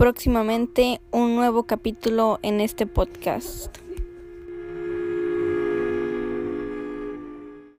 próximamente un nuevo capítulo en este podcast.